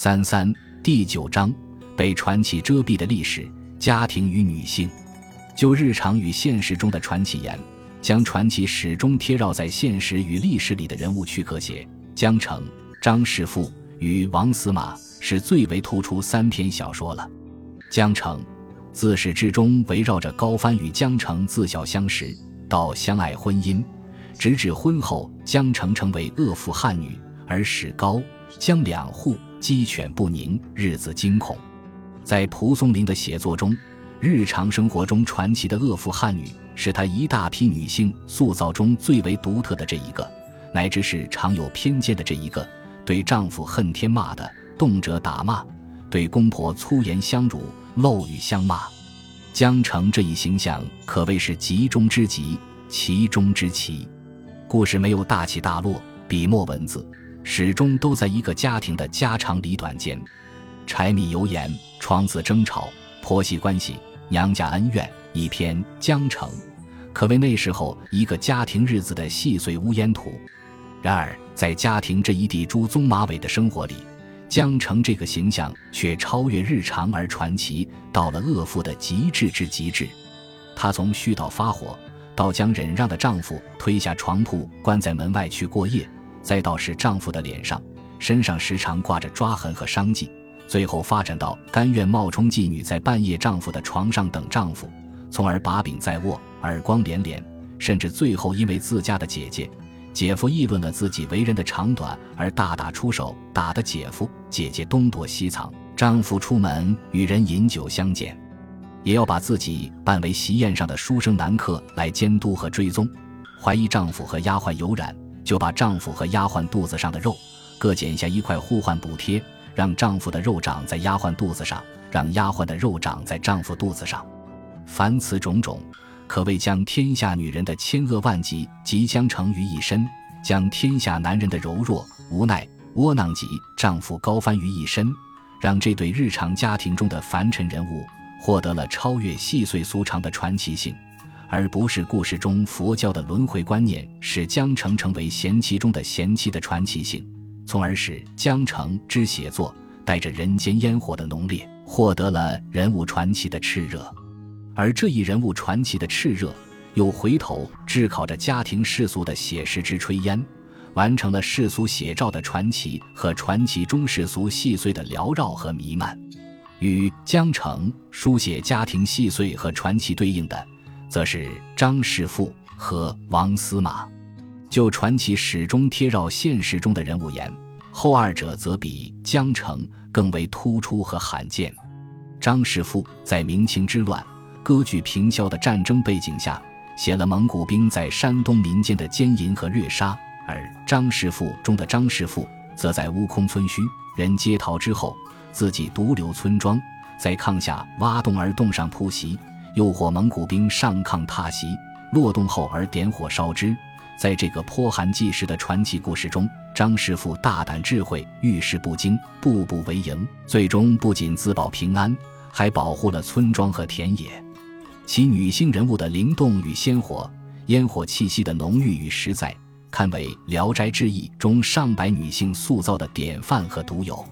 三三第九章被传奇遮蔽的历史、家庭与女性。就日常与现实中的传奇言，将传奇始终贴绕在现实与历史里的人物躯壳写。江澄、张氏父与王司马是最为突出三篇小说了。江澄自始至终围绕着高帆与江澄自小相识，到相爱婚姻，直至婚后江澄成为恶妇悍女，而使高江两户。鸡犬不宁，日子惊恐。在蒲松龄的写作中，日常生活中传奇的恶妇汉女，是他一大批女性塑造中最为独特的这一个，乃至是常有偏见的这一个。对丈夫恨天骂的，动辄打骂；对公婆粗言相辱，漏语相骂。江澄这一形象可谓是集中之极，其中之奇。故事没有大起大落，笔墨文字。始终都在一个家庭的家长里短间，柴米油盐、床子争吵、婆媳关系、娘家恩怨，一篇江城，可谓那时候一个家庭日子的细碎乌烟图。然而，在家庭这一地猪鬃马尾的生活里，江城这个形象却超越日常而传奇，到了恶妇的极致之极致。她从絮叨发火，到将忍让的丈夫推下床铺，关在门外去过夜。再到是丈夫的脸上、身上时常挂着抓痕和伤迹，最后发展到甘愿冒充妓女在半夜丈夫的床上等丈夫，从而把柄在握，耳光连连，甚至最后因为自家的姐姐、姐夫议论了自己为人的长短而大打出手，打得姐夫、姐姐东躲西藏，丈夫出门与人饮酒相见，也要把自己扮为席宴上的书生男客来监督和追踪，怀疑丈夫和丫鬟有染。就把丈夫和丫鬟肚子上的肉各剪下一块互换补贴，让丈夫的肉长在丫鬟肚子上，让丫鬟的肉长在丈夫肚子上。凡此种种，可谓将天下女人的千恶万疾即将成于一身，将天下男人的柔弱、无奈、窝囊及丈夫高翻于一身，让这对日常家庭中的凡尘人物获得了超越细碎俗常的传奇性。而不是故事中佛教的轮回观念使江城成为贤妻中的贤妻的传奇性，从而使江城之写作带着人间烟火的浓烈，获得了人物传奇的炽热。而这一人物传奇的炽热，又回头炙烤着家庭世俗的写实之炊烟，完成了世俗写照的传奇和传奇中世俗细碎的缭绕和弥漫。与江城书写家庭细碎和传奇对应的。则是张师傅和王司马，就传奇始终贴绕现实中的人物言，后二者则比江城更为突出和罕见。张师傅在明清之乱、割据平萧的战争背景下，写了蒙古兵在山东民间的奸淫和掠杀；而张师傅中的张师傅，则在悟空村虚人皆逃之后，自己独留村庄，在炕下挖洞而洞上铺席。诱惑蒙古兵上炕踏席，落洞后而点火烧之。在这个颇寒济世的传奇故事中，张师傅大胆智慧，遇事不惊，步步为营，最终不仅自保平安，还保护了村庄和田野。其女性人物的灵动与鲜活，烟火气息的浓郁与实在，堪为《聊斋志异》中上百女性塑造的典范和独有。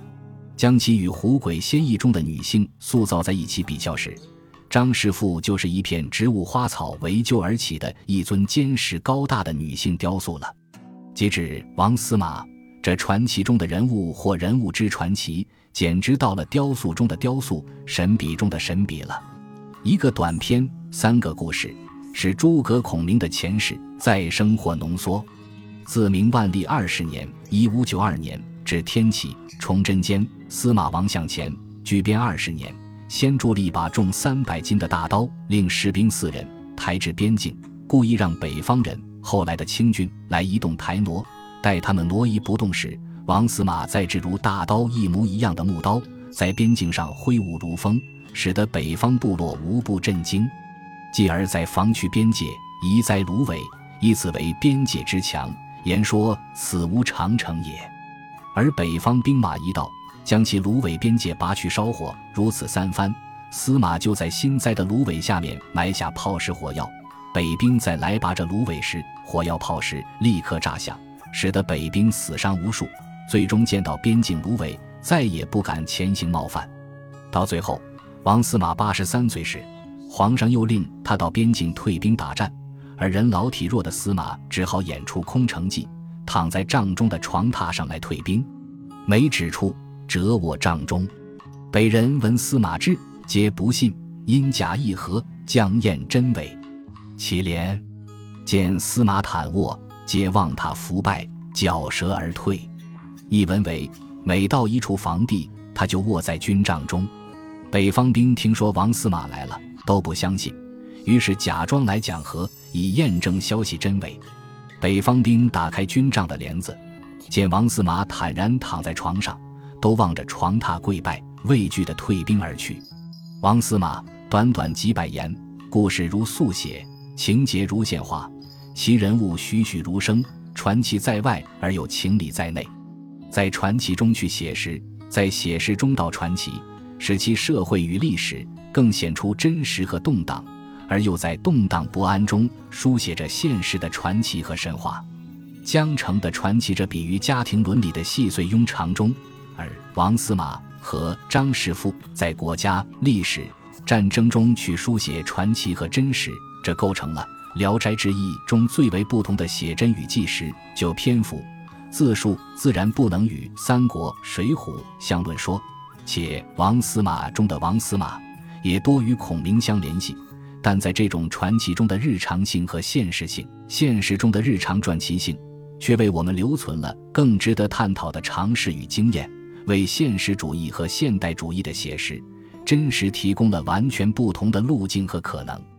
将其与《狐鬼仙异》中的女性塑造在一起比较时，张师傅就是一片植物花草围就而起的一尊坚实高大的女性雕塑了。截止王司马，这传奇中的人物或人物之传奇，简直到了雕塑中的雕塑、神笔中的神笔了。一个短篇，三个故事，是诸葛孔明的前世再生或浓缩。自明万历二十年（一五九二年）至天启、崇祯间司马王向前举编二十年。先铸了一把重三百斤的大刀，令士兵四人抬至边境，故意让北方人后来的清军来移动抬挪。待他们挪移不动时，王司马再制如大刀一模一样的木刀，在边境上挥舞如风，使得北方部落无不震惊。继而在防区边界移栽芦苇，以此为边界之墙，言说此无长城也。而北方兵马一到。将其芦苇边界拔去烧火，如此三番，司马就在新栽的芦苇下面埋下炮石火药。北兵在来拔着芦苇时，火药炮石立刻炸响，使得北兵死伤无数。最终见到边境芦苇，再也不敢前行冒犯。到最后，王司马八十三岁时，皇上又令他到边境退兵打战，而人老体弱的司马只好演出空城计，躺在帐中的床榻上来退兵。每指出折我帐中，北人闻司马至，皆不信，因假议和，将验真伪。其连见司马坦卧，皆望他伏拜，绞舌而退。译文为：每到一处房地，他就卧在军帐中。北方兵听说王司马来了，都不相信，于是假装来讲和，以验证消息真伪。北方兵打开军帐的帘子，见王司马坦然躺在床上，都望着床榻跪拜，畏惧的退兵而去。王司马短短几百言，故事如速写，情节如现画，其人物栩栩如生，传奇在外而有情理在内，在传奇中去写实，在写实中道传奇。使其社会与历史更显出真实和动荡，而又在动荡不安中书写着现实的传奇和神话。江城的传奇着比喻家庭伦理的细碎庸常中，而王司马和张师傅在国家历史战争中去书写传奇和真实，这构成了《聊斋志异》中最为不同的写真与纪实。就篇幅、字数，自然不能与《三国》《水浒》相论说。且王司马中的王司马也多与孔明相联系，但在这种传奇中的日常性和现实性，现实中的日常传奇性，却为我们留存了更值得探讨的常识与经验，为现实主义和现代主义的写实真实提供了完全不同的路径和可能。